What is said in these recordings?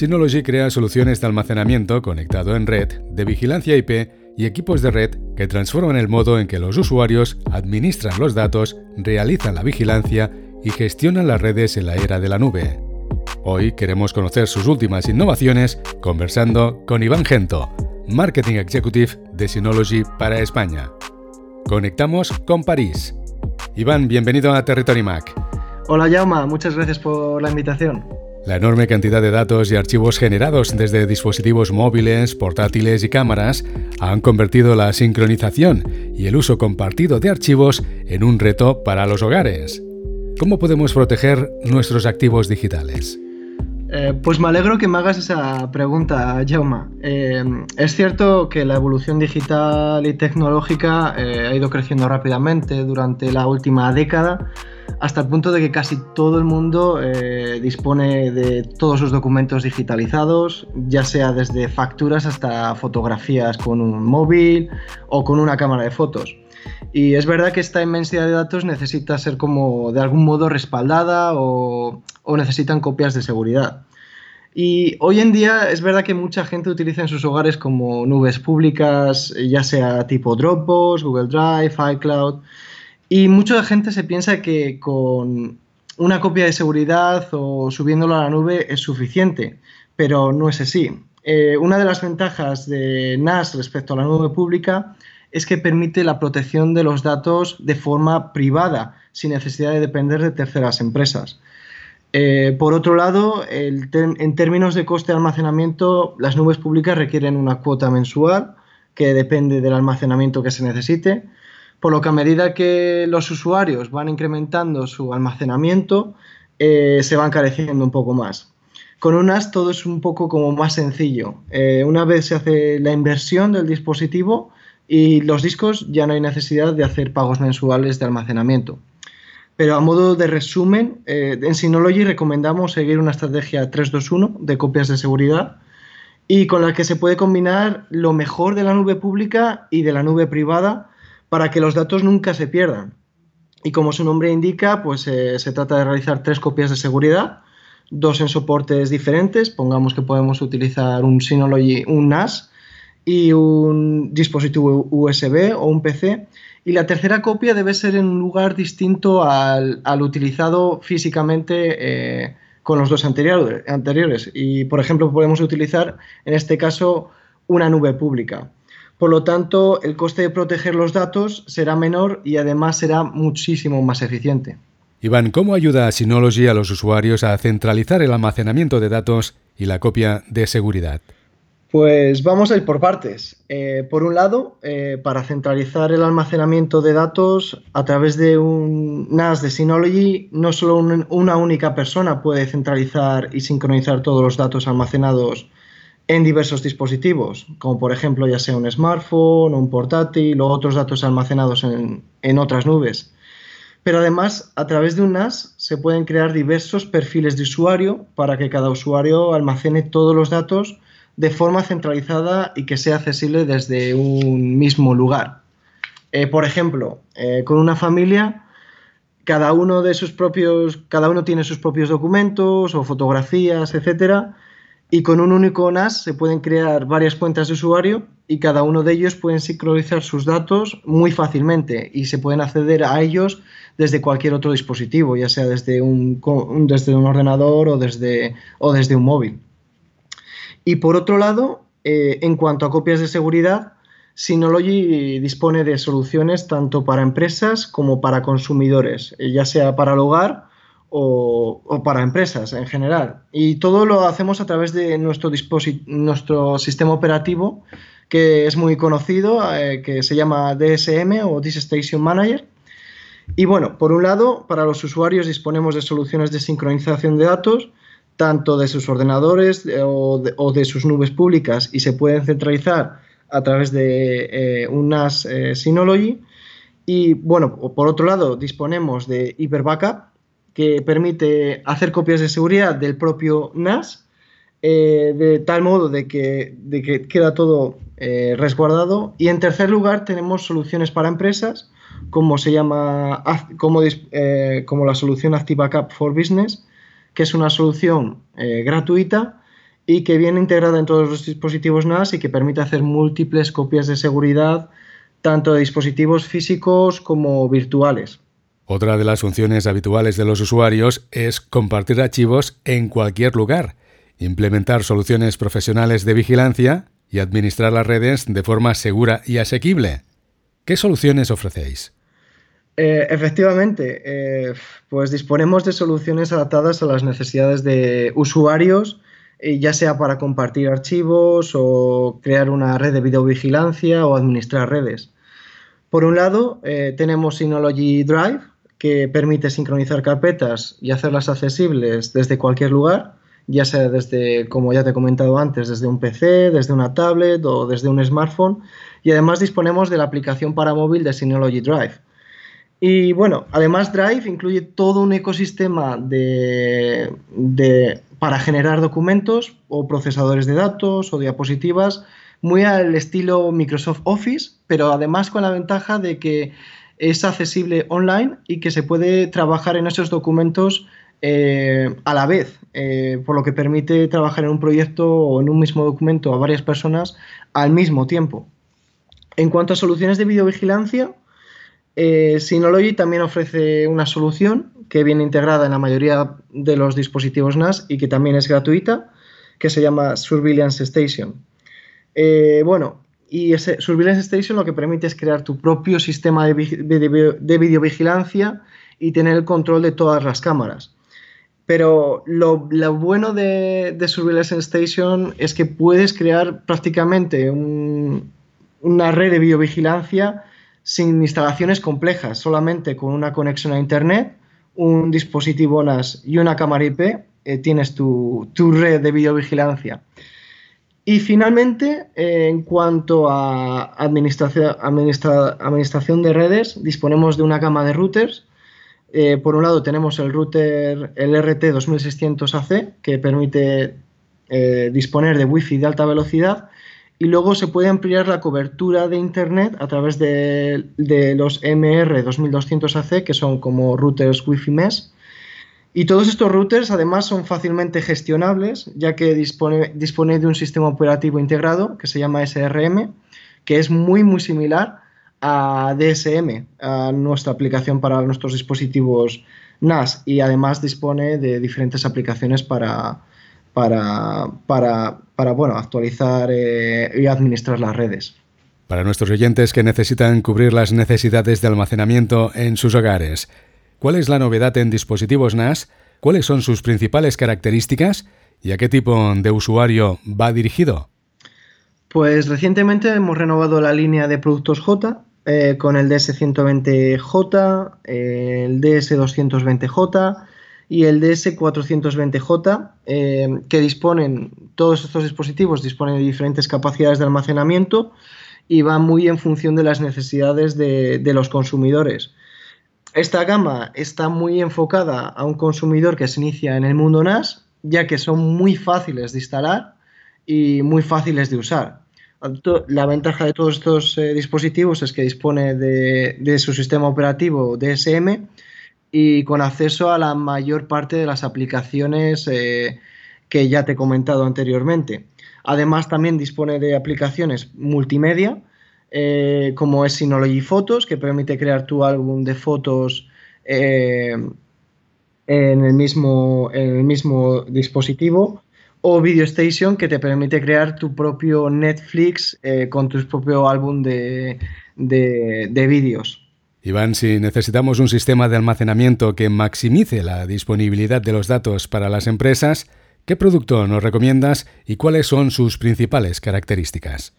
Synology crea soluciones de almacenamiento conectado en red, de vigilancia IP y equipos de red que transforman el modo en que los usuarios administran los datos, realizan la vigilancia y gestionan las redes en la era de la nube. Hoy queremos conocer sus últimas innovaciones conversando con Iván Gento, Marketing Executive de Synology para España. Conectamos con París. Iván, bienvenido a Territory Mac. Hola Jauma, muchas gracias por la invitación. La enorme cantidad de datos y archivos generados desde dispositivos móviles, portátiles y cámaras han convertido la sincronización y el uso compartido de archivos en un reto para los hogares. ¿Cómo podemos proteger nuestros activos digitales? Eh, pues me alegro que me hagas esa pregunta, Jauma. Eh, es cierto que la evolución digital y tecnológica eh, ha ido creciendo rápidamente durante la última década, hasta el punto de que casi todo el mundo dispone de todos sus documentos digitalizados, ya sea desde facturas hasta fotografías con un móvil o con una cámara de fotos. Y es verdad que esta inmensidad de datos necesita ser como de algún modo respaldada o, necesitan copias de seguridad. Y hoy en día es verdad que mucha gente utiliza en sus hogares como nubes públicas, ya sea tipo Dropbox, Google Drive, iCloud. Y mucha gente se piensa que con una copia de seguridad o subiéndolo a la nube es suficiente, pero no es así. Eh, una de las ventajas de NAS respecto a la nube pública es que permite la protección de los datos de forma privada, sin necesidad de depender de terceras empresas. Eh, por otro lado, en términos de coste de almacenamiento, las nubes públicas requieren una cuota mensual que depende del almacenamiento que se necesite, por lo que a medida que los usuarios van incrementando su almacenamiento, eh, se va encareciendo un poco más. Con un NAS todo es un poco como más sencillo. Eh, una vez se hace la inversión del dispositivo, y los discos ya no hay necesidad de hacer pagos mensuales de almacenamiento. Pero a modo de resumen, eh, en Synology recomendamos seguir una estrategia 321 de copias de seguridad y con la que se puede combinar lo mejor de la nube pública y de la nube privada para que los datos nunca se pierdan. Y como su nombre indica, pues eh, se trata de realizar tres copias de seguridad, dos en soportes diferentes, pongamos que podemos utilizar un Synology, un NAS, y un dispositivo USB o un PC. Y la tercera copia debe ser en un lugar distinto al, utilizado físicamente eh, con los dos anteriores. Y, por ejemplo, podemos utilizar, en este caso, una nube pública. Por lo tanto, el coste de proteger los datos será menor y además será muchísimo más eficiente. Iván, ¿cómo ayuda a Synology a los usuarios a centralizar el almacenamiento de datos y la copia de seguridad? Pues vamos a ir por partes. Eh, por un lado, eh, para centralizar el almacenamiento de datos a través de un NAS de Synology, no solo una única persona puede centralizar y sincronizar todos los datos almacenados en diversos dispositivos, como por ejemplo ya sea un smartphone, un portátil o otros datos almacenados en, en otras nubes. Pero además, a través de un NAS se pueden crear diversos perfiles de usuario para que cada usuario almacene todos los datos de forma centralizada y que sea accesible desde un mismo lugar. Eh, por ejemplo, eh, con una familia, cada uno de sus propios, cada uno tiene sus propios documentos o fotografías, etcétera, y con un único NAS se pueden crear varias cuentas de usuario y cada uno de ellos pueden sincronizar sus datos muy fácilmente y se pueden acceder a ellos desde cualquier otro dispositivo, ya sea desde un, desde un ordenador o desde, o desde un móvil. Y por otro lado, eh, en cuanto a copias de seguridad, Synology dispone de soluciones tanto para empresas como para consumidores, eh, ya sea para el hogar o, para empresas en general. Y todo lo hacemos a través de nuestro, sistema operativo, que es muy conocido, eh, que se llama DSM o This Station Manager. Y bueno, por un lado, para los usuarios disponemos de soluciones de sincronización de datos tanto de sus ordenadores o de, sus nubes públicas y se pueden centralizar a través de eh, un NAS eh, Synology. Y bueno, por otro lado, disponemos de Hyper Backup, que permite hacer copias de seguridad del propio NAS, de tal modo de que, de que queda todo resguardado. Y en tercer lugar, tenemos soluciones para empresas, como se llama, como, como la solución Active Backup for Business, que es una solución eh, gratuita y que viene integrada en todos los dispositivos NAS y que permite hacer múltiples copias de seguridad tanto de dispositivos físicos como virtuales. Otra de las funciones habituales de los usuarios es compartir archivos en cualquier lugar, implementar soluciones profesionales de vigilancia y administrar las redes de forma segura y asequible. ¿Qué soluciones ofrecéis? Eh, efectivamente, eh, pues disponemos de soluciones adaptadas a las necesidades de usuarios, eh, ya sea para compartir archivos o crear una red de videovigilancia o administrar redes. Por un lado, tenemos Synology Drive, que permite sincronizar carpetas y hacerlas accesibles desde cualquier lugar, ya sea desde, como ya te he comentado antes, desde un PC, desde una tablet o desde un smartphone. Y además disponemos de la aplicación para móvil de Synology Drive. Y bueno, además Drive incluye todo un ecosistema de, para generar documentos o procesadores de datos o diapositivas muy al estilo Microsoft Office, pero además con la ventaja de que es accesible online y que se puede trabajar en esos documentos eh, a la vez, eh, por lo que permite trabajar en un proyecto o en un mismo documento a varias personas al mismo tiempo. En cuanto a soluciones de videovigilancia, eh, Synology también ofrece una solución que viene integrada en la mayoría de los dispositivos NAS y que también es gratuita, que se llama Surveillance Station. bueno, y ese Surveillance Station lo que permite es crear tu propio sistema de, videovigilancia y tener el control de todas las cámaras. Pero lo, bueno de, Surveillance Station es que puedes crear prácticamente una red de videovigilancia sin instalaciones complejas, solamente con una conexión a Internet, un dispositivo NAS y una cámara IP, eh, tienes tu, tu red de videovigilancia. Y finalmente, eh, en cuanto a administración, administración de redes, disponemos de una gama de routers. Eh, por un lado tenemos el router, el RT2600AC, que permite eh, disponer de Wi-Fi de alta velocidad. Y luego se puede ampliar la cobertura de Internet a través de, de los MR2200AC, que son como routers Wi-Fi Mesh y todos estos routers además son fácilmente gestionables, ya que dispone, de un sistema operativo integrado que se llama SRM, que es muy muy similar a DSM, a nuestra aplicación para nuestros dispositivos NAS, y además dispone de diferentes aplicaciones para, para, para, bueno, actualizar eh, y administrar las redes. Para nuestros oyentes que necesitan cubrir las necesidades de almacenamiento en sus hogares, cuál es la novedad en dispositivos NAS, cuáles son sus principales características y a qué tipo de usuario va dirigido. Pues recientemente hemos renovado la línea de productos J eh, con el DS120J, el DS220J y el DS420J, eh, que disponen, todos estos dispositivos disponen de diferentes capacidades de almacenamiento y van muy en función de las necesidades de los consumidores. Esta gama está muy enfocada a un consumidor que se inicia en el mundo NAS, ya que son muy fáciles de instalar y muy fáciles de usar. La ventaja de todos estos eh, dispositivos es que dispone de, su sistema operativo DSM y con acceso a la mayor parte de las aplicaciones eh, que ya te he comentado anteriormente. Además, también dispone de aplicaciones multimedia eh, como es Synology Photos, que permite crear tu álbum de fotos eh, en, el mismo, dispositivo, o Video Station, que te permite crear tu propio Netflix eh, con tu propio álbum de, de, de vídeos. Iván, si necesitamos un sistema de almacenamiento que maximice la disponibilidad de los datos para las empresas, ¿qué producto nos recomiendas y cuáles son sus principales características?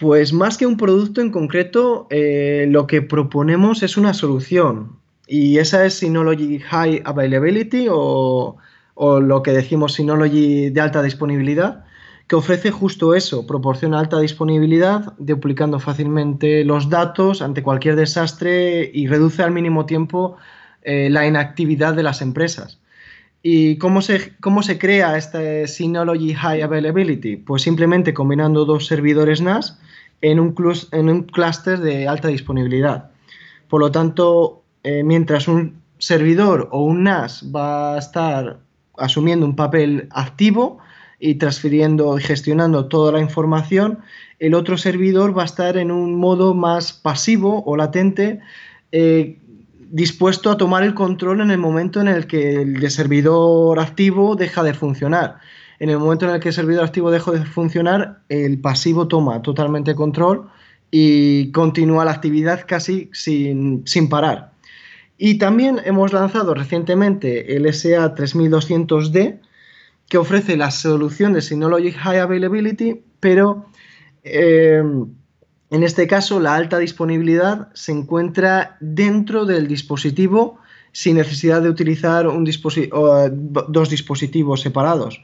Pues más que un producto en concreto, eh, lo que proponemos es una solución. Y esa es Synology High Availability o, lo que decimos Synology de alta disponibilidad, que ofrece justo eso, proporciona alta disponibilidad, duplicando fácilmente los datos ante cualquier desastre y reduce al mínimo tiempo eh, la inactividad de las empresas. ¿Y cómo se, cómo se crea este Synology High Availability? Pues simplemente combinando dos servidores NAS en un, en un clúster de alta disponibilidad. Por lo tanto, eh, mientras un servidor o un NAS va a estar asumiendo un papel activo, y transfiriendo y gestionando toda la información, el otro servidor va a estar en un modo más pasivo o latente, eh, dispuesto a tomar el control en el momento en el que el servidor activo deja de funcionar. En el momento en el que el servidor activo deja de funcionar, el pasivo toma totalmente control y continúa la actividad casi sin, sin parar. Y también hemos lanzado recientemente el SA3200D, que ofrece la solución de Synology High Availability, pero eh, en este caso la alta disponibilidad se encuentra dentro del dispositivo sin necesidad de utilizar un dos dispositivos separados.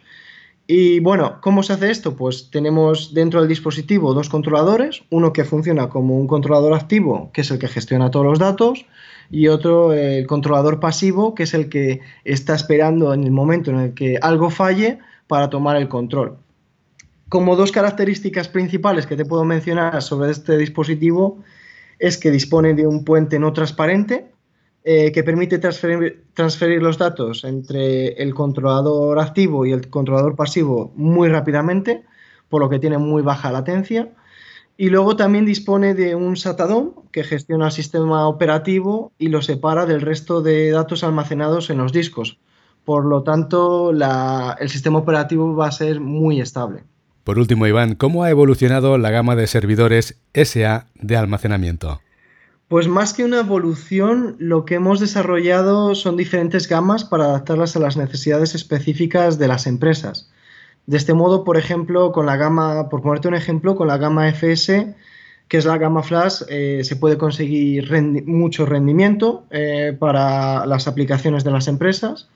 Y bueno, ¿cómo se hace esto? Pues tenemos dentro del dispositivo dos controladores, uno que funciona como un controlador activo, que es el que gestiona todos los datos, y otro el controlador pasivo, que es el que está esperando en el momento en el que algo falle para tomar el control. Como dos características principales que te puedo mencionar sobre este dispositivo es que dispone de un puente no transparente, eh, que permite transferir, los datos entre el controlador activo y el controlador pasivo muy rápidamente, por lo que tiene muy baja latencia. Y luego también dispone de un SATA que gestiona el sistema operativo y lo separa del resto de datos almacenados en los discos. Por lo tanto, el sistema operativo va a ser muy estable. Por último, Iván, ¿cómo ha evolucionado la gama de servidores SA de almacenamiento? Pues más que una evolución, lo que hemos desarrollado son diferentes gamas para adaptarlas a las necesidades específicas de las empresas. De este modo, por ejemplo, con la gama, por ponerte un ejemplo, con la gama FS, que es la gama Flash, eh, se puede conseguir mucho rendimiento eh, para las aplicaciones de las empresas.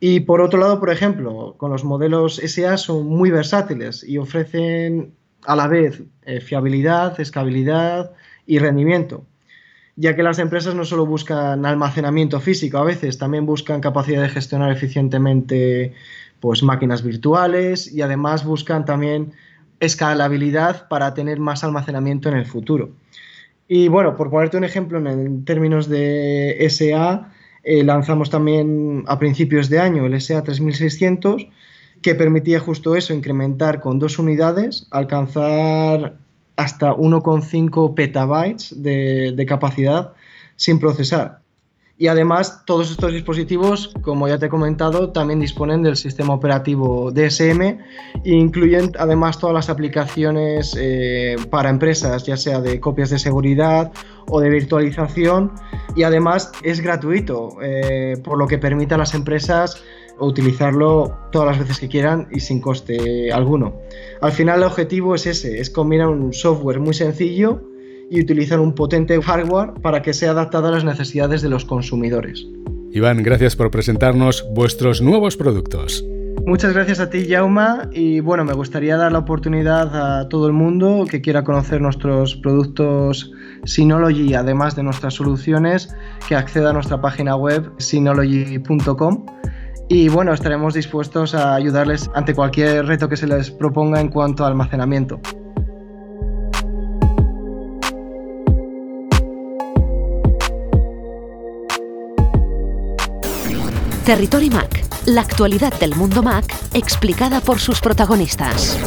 Y por otro lado, por ejemplo, con los modelos SA son muy versátiles y ofrecen a la vez eh, fiabilidad, escalabilidad y rendimiento ya que las empresas no solo buscan almacenamiento físico, a veces también buscan capacidad de gestionar eficientemente pues, máquinas virtuales y además buscan también escalabilidad para tener más almacenamiento en el futuro. Y bueno, por ponerte un ejemplo en, términos de SA, eh, lanzamos también a principios de año el SA 3600 que permitía justo eso, incrementar con dos unidades, alcanzar hasta 1,5 petabytes de, capacidad sin procesar. Y además, todos estos dispositivos, como ya te he comentado, también disponen del sistema operativo DSM e incluyen además todas las aplicaciones eh, para empresas, ya sea de copias de seguridad o de virtualización. Y además es gratuito, eh, por lo que permite a las empresas utilizarlo todas las veces que quieran y sin coste alguno. Al final el objetivo es ese, es combinar un software muy sencillo y utilizar un potente hardware para que sea adaptado a las necesidades de los consumidores. Iván, gracias por presentarnos vuestros nuevos productos. Muchas gracias a ti, Jauma. Y bueno, me gustaría dar la oportunidad a todo el mundo que quiera conocer nuestros productos Synology, además de nuestras soluciones, que acceda a nuestra página web synology.com y bueno, estaremos dispuestos a ayudarles ante cualquier reto que se les proponga en cuanto a almacenamiento. Territory Mac, la actualidad del mundo Mac explicada por sus protagonistas.